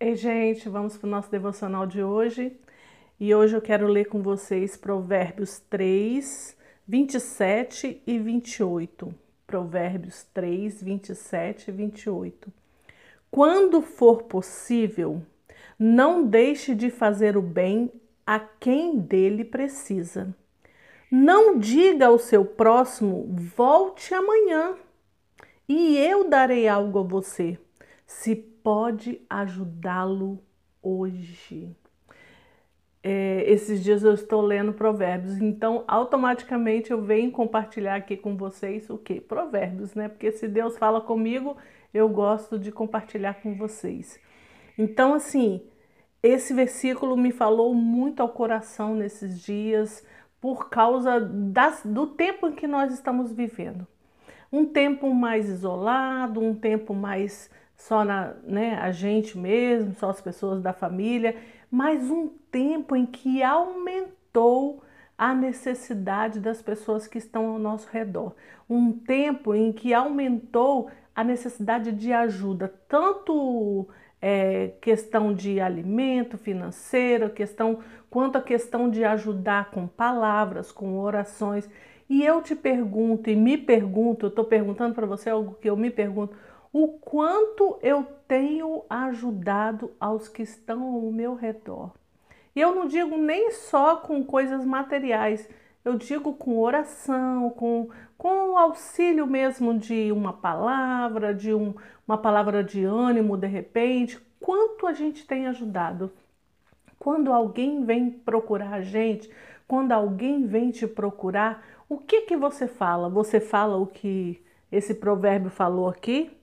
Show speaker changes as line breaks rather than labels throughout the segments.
Ei, gente, vamos para o nosso devocional de hoje. E hoje eu quero ler com vocês Provérbios 3, 27 e 28. Provérbios 3, 27 e 28. Quando for possível, não deixe de fazer o bem a quem dele precisa. Não diga ao seu próximo: volte amanhã e eu darei algo a você se pode ajudá-lo hoje. É, esses dias eu estou lendo Provérbios, então automaticamente eu venho compartilhar aqui com vocês o que? Provérbios, né? Porque se Deus fala comigo, eu gosto de compartilhar com vocês. Então, assim, esse versículo me falou muito ao coração nesses dias por causa das, do tempo em que nós estamos vivendo. Um tempo mais isolado, um tempo mais só na, né, a gente mesmo, só as pessoas da família, mas um tempo em que aumentou a necessidade das pessoas que estão ao nosso redor. Um tempo em que aumentou a necessidade de ajuda, tanto é, questão de alimento financeiro, questão quanto a questão de ajudar com palavras, com orações. E eu te pergunto e me pergunto, eu estou perguntando para você algo que eu me pergunto, o quanto eu tenho ajudado aos que estão ao meu redor. E eu não digo nem só com coisas materiais, eu digo com oração, com, com o auxílio mesmo de uma palavra, de um, uma palavra de ânimo de repente. Quanto a gente tem ajudado? Quando alguém vem procurar a gente, quando alguém vem te procurar, o que que você fala? Você fala o que esse provérbio falou aqui?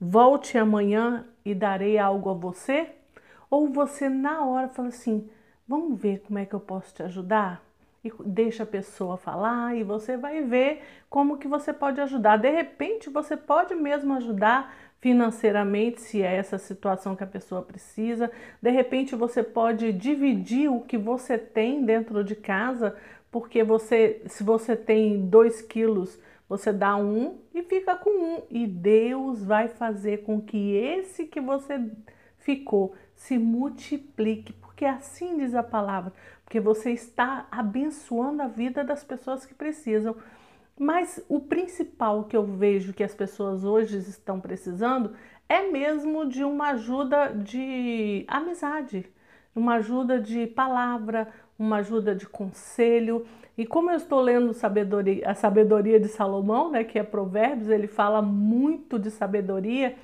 Volte amanhã e darei algo a você? Ou você na hora fala assim, vamos ver como é que eu posso te ajudar? E deixa a pessoa falar e você vai ver como que você pode ajudar. De repente você pode mesmo ajudar financeiramente, se é essa situação que a pessoa precisa. De repente você pode dividir o que você tem dentro de casa, porque você, se você tem dois quilos você dá um e fica com um, e Deus vai fazer com que esse que você ficou se multiplique, porque assim diz a palavra, porque você está abençoando a vida das pessoas que precisam. Mas o principal que eu vejo que as pessoas hoje estão precisando é mesmo de uma ajuda de amizade, uma ajuda de palavra, uma ajuda de conselho. E como eu estou lendo sabedoria, a sabedoria de Salomão, né, que é Provérbios, ele fala muito de sabedoria.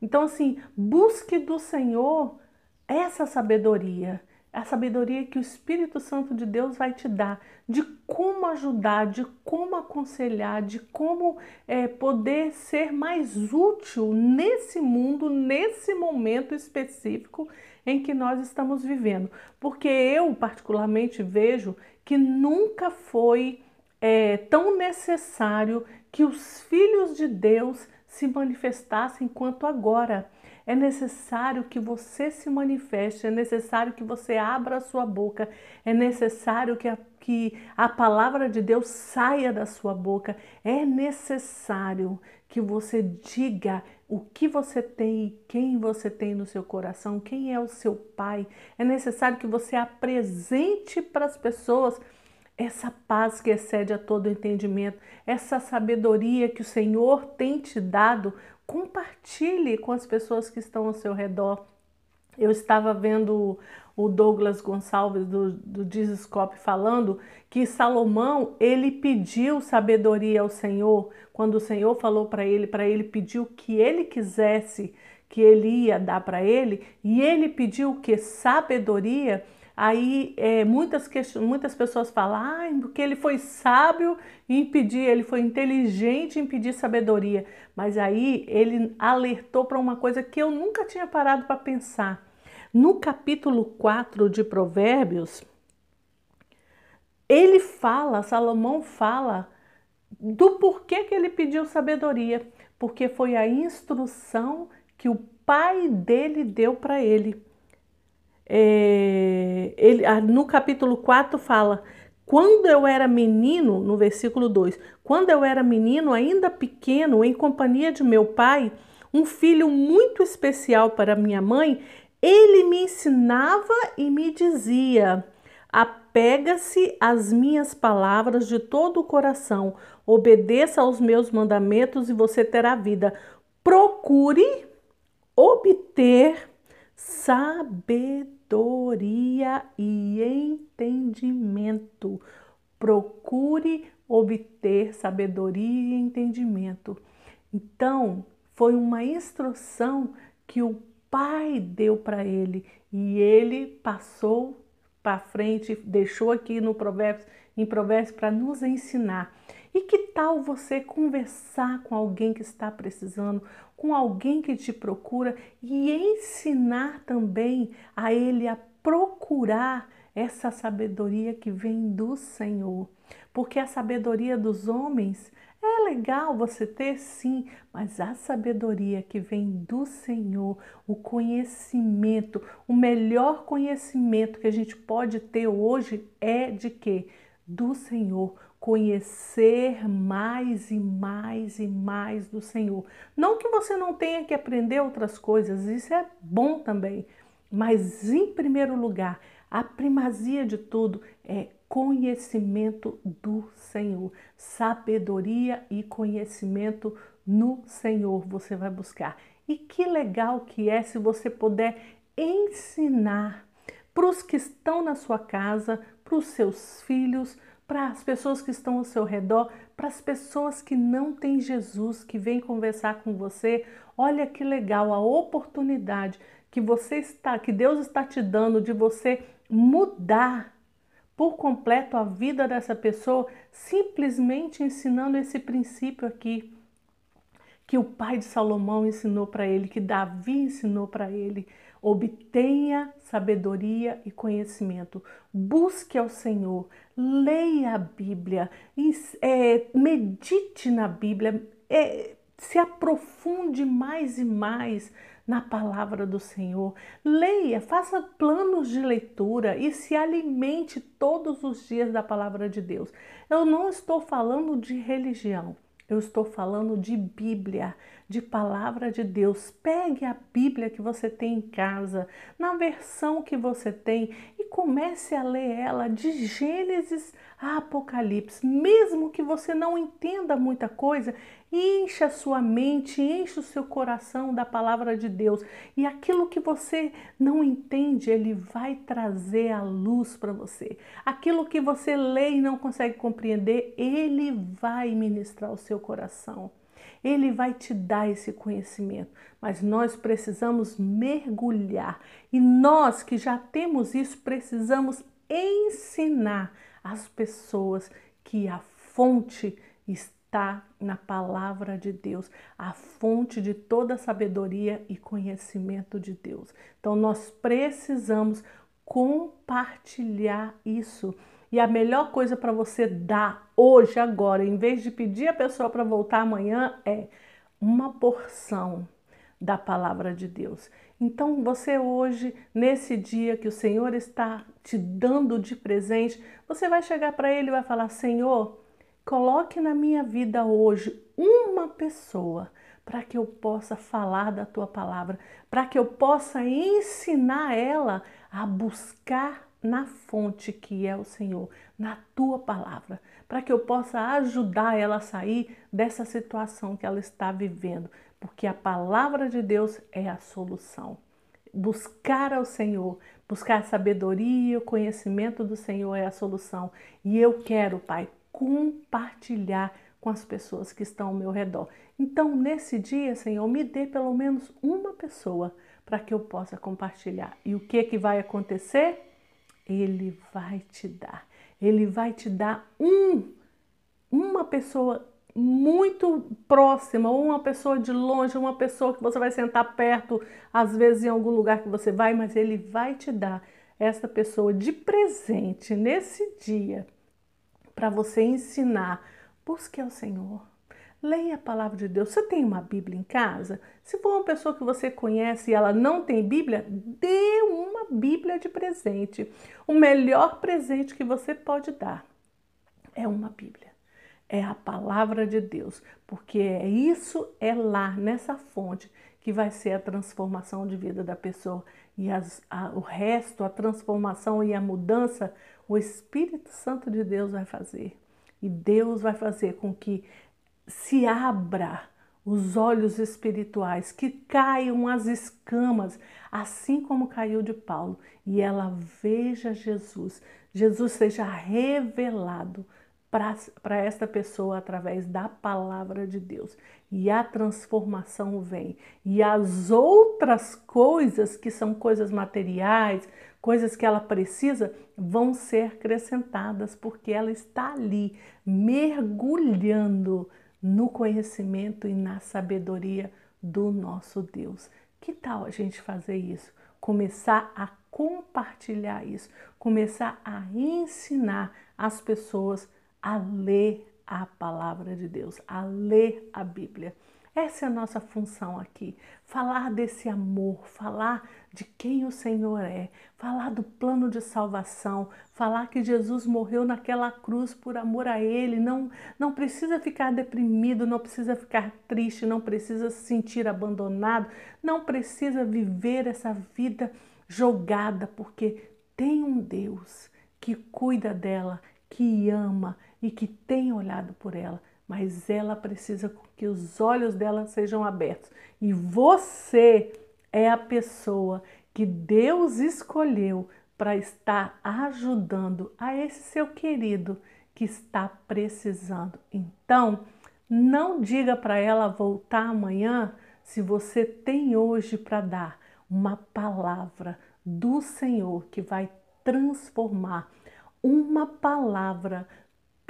Então, assim, busque do Senhor essa sabedoria, a sabedoria que o Espírito Santo de Deus vai te dar, de como ajudar, de como aconselhar, de como é, poder ser mais útil nesse mundo, nesse momento específico em que nós estamos vivendo. Porque eu, particularmente, vejo que nunca foi é, tão necessário que os filhos de Deus se manifestassem quanto agora. É necessário que você se manifeste, é necessário que você abra a sua boca, é necessário que a, que a palavra de Deus saia da sua boca, é necessário que você diga o que você tem, quem você tem no seu coração, quem é o seu pai. É necessário que você apresente para as pessoas essa paz que excede a todo entendimento, essa sabedoria que o Senhor tem te dado. Compartilhe com as pessoas que estão ao seu redor. Eu estava vendo o Douglas Gonçalves do, do Dizescope falando que Salomão ele pediu sabedoria ao Senhor. Quando o Senhor falou para ele para ele pedir o que ele quisesse que ele ia dar para ele e ele pediu que sabedoria aí é, muitas muitas pessoas falam ah, porque ele foi sábio em pedir ele foi inteligente em pedir sabedoria. Mas aí ele alertou para uma coisa que eu nunca tinha parado para pensar. No capítulo 4 de Provérbios, ele fala, Salomão fala do porquê que ele pediu sabedoria, porque foi a instrução que o pai dele deu para ele. É, ele. No capítulo 4 fala: Quando eu era menino, no versículo 2, quando eu era menino, ainda pequeno, em companhia de meu pai, um filho muito especial para minha mãe, Ele me ensinava e me dizia: Apega-se às minhas palavras de todo o coração, obedeça aos meus mandamentos e você terá vida. Procure obter sabedoria e entendimento. Procure obter sabedoria e entendimento. Então, foi uma instrução que o pai deu para ele e ele passou para frente, deixou aqui no Provérbios, em Provérbios para nos ensinar. E que tal você conversar com alguém que está precisando, com alguém que te procura e ensinar também a ele a procurar essa sabedoria que vem do Senhor? Porque a sabedoria dos homens é legal você ter sim, mas a sabedoria que vem do Senhor, o conhecimento, o melhor conhecimento que a gente pode ter hoje é de quê? Do Senhor, conhecer mais e mais e mais do Senhor. Não que você não tenha que aprender outras coisas, isso é bom também, mas em primeiro lugar, a primazia de tudo é conhecimento do Senhor. Sabedoria e conhecimento no Senhor você vai buscar. E que legal que é se você puder ensinar para os que estão na sua casa, para os seus filhos, para as pessoas que estão ao seu redor, para as pessoas que não têm Jesus, que vêm conversar com você. Olha que legal a oportunidade que você está, que Deus está te dando de você mudar por completo a vida dessa pessoa, simplesmente ensinando esse princípio aqui que o pai de Salomão ensinou para ele, que Davi ensinou para ele. Obtenha sabedoria e conhecimento. Busque ao Senhor, leia a Bíblia, é, medite na Bíblia, é, se aprofunde mais e mais na palavra do Senhor. Leia, faça planos de leitura e se alimente todos os dias da palavra de Deus. Eu não estou falando de religião. Eu estou falando de Bíblia, de palavra de Deus. Pegue a Bíblia que você tem em casa, na versão que você tem, e comece a ler ela de Gênesis a Apocalipse. Mesmo que você não entenda muita coisa, encha a sua mente, enche o seu coração da palavra de Deus. E aquilo que você não entende, ele vai trazer a luz para você. Aquilo que você lê e não consegue compreender, ele vai ministrar o seu coração. Ele vai te dar esse conhecimento, mas nós precisamos mergulhar e nós que já temos isso precisamos ensinar as pessoas que a fonte está está na palavra de Deus, a fonte de toda sabedoria e conhecimento de Deus. Então nós precisamos compartilhar isso. E a melhor coisa para você dar hoje, agora, em vez de pedir a pessoa para voltar amanhã, é uma porção da palavra de Deus. Então, você hoje, nesse dia que o Senhor está te dando de presente, você vai chegar para ele e vai falar: Senhor, Coloque na minha vida hoje uma pessoa para que eu possa falar da tua palavra, para que eu possa ensinar ela a buscar na fonte que é o Senhor, na tua palavra, para que eu possa ajudar ela a sair dessa situação que ela está vivendo, porque a palavra de Deus é a solução. Buscar ao Senhor, buscar a sabedoria, o conhecimento do Senhor é a solução. E eu quero, Pai, compartilhar com as pessoas que estão ao meu redor. Então, nesse dia, Senhor, me dê pelo menos uma pessoa para que eu possa compartilhar. E o que que vai acontecer? Ele vai te dar. Ele vai te dar um uma pessoa muito próxima, ou uma pessoa de longe, uma pessoa que você vai sentar perto, às vezes em algum lugar que você vai, mas ele vai te dar essa pessoa de presente nesse dia para você ensinar. Busque ao Senhor. Leia a palavra de Deus. Você tem uma Bíblia em casa? Se for uma pessoa que você conhece e ela não tem Bíblia, dê uma Bíblia de presente. O melhor presente que você pode dar é uma Bíblia. É a palavra de Deus, porque é isso é lá nessa fonte que vai ser a transformação de vida da pessoa. E as, a, o resto, a transformação e a mudança, o Espírito Santo de Deus vai fazer. E Deus vai fazer com que se abra os olhos espirituais, que caiam as escamas, assim como caiu de Paulo, e ela veja Jesus. Jesus seja revelado para esta pessoa através da palavra de Deus. E a transformação vem. E as outras coisas, que são coisas materiais, coisas que ela precisa, vão ser acrescentadas, porque ela está ali mergulhando no conhecimento e na sabedoria do nosso Deus. Que tal a gente fazer isso? Começar a compartilhar isso, começar a ensinar as pessoas a ler a palavra de Deus, a ler a Bíblia. Essa é a nossa função aqui. Falar desse amor, falar de quem o Senhor é, falar do plano de salvação, falar que Jesus morreu naquela cruz por amor a Ele. Não, não precisa ficar deprimido, não precisa ficar triste, não precisa se sentir abandonado, não precisa viver essa vida jogada, porque tem um Deus que cuida dela, que ama e que tem olhado por ela, mas ela precisa que os olhos dela sejam abertos. E você é a pessoa que Deus escolheu para estar ajudando a esse seu querido que está precisando. Então, não diga para ela voltar amanhã se você tem hoje para dar uma palavra do Senhor que vai transformar, uma palavra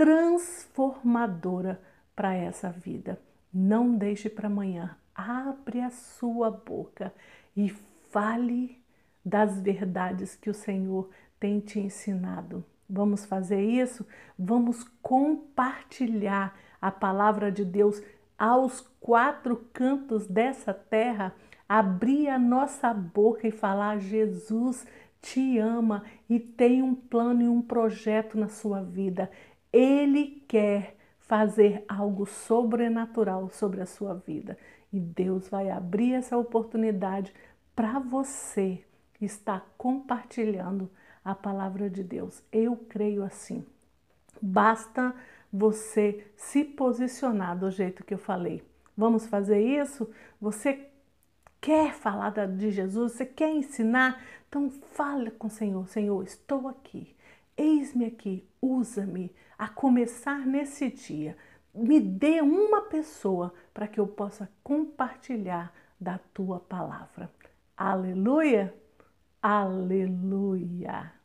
transformadora para essa vida. Não deixe para amanhã. Abre a sua boca e fale das verdades que o Senhor tem te ensinado. Vamos fazer isso? Vamos compartilhar a palavra de Deus aos quatro cantos dessa terra, abrir a nossa boca e falar: Jesus te ama e tem um plano e um projeto na sua vida. Ele quer fazer algo sobrenatural sobre a sua vida e Deus vai abrir essa oportunidade para você estar compartilhando a palavra de Deus. Eu creio assim. Basta você se posicionar do jeito que eu falei. Vamos fazer isso? Você quer falar de Jesus? Você quer ensinar? Então fale com o Senhor. Senhor, estou aqui. Eis-me aqui, usa-me a começar nesse dia. Me dê uma pessoa para que eu possa compartilhar da tua palavra. Aleluia! Aleluia!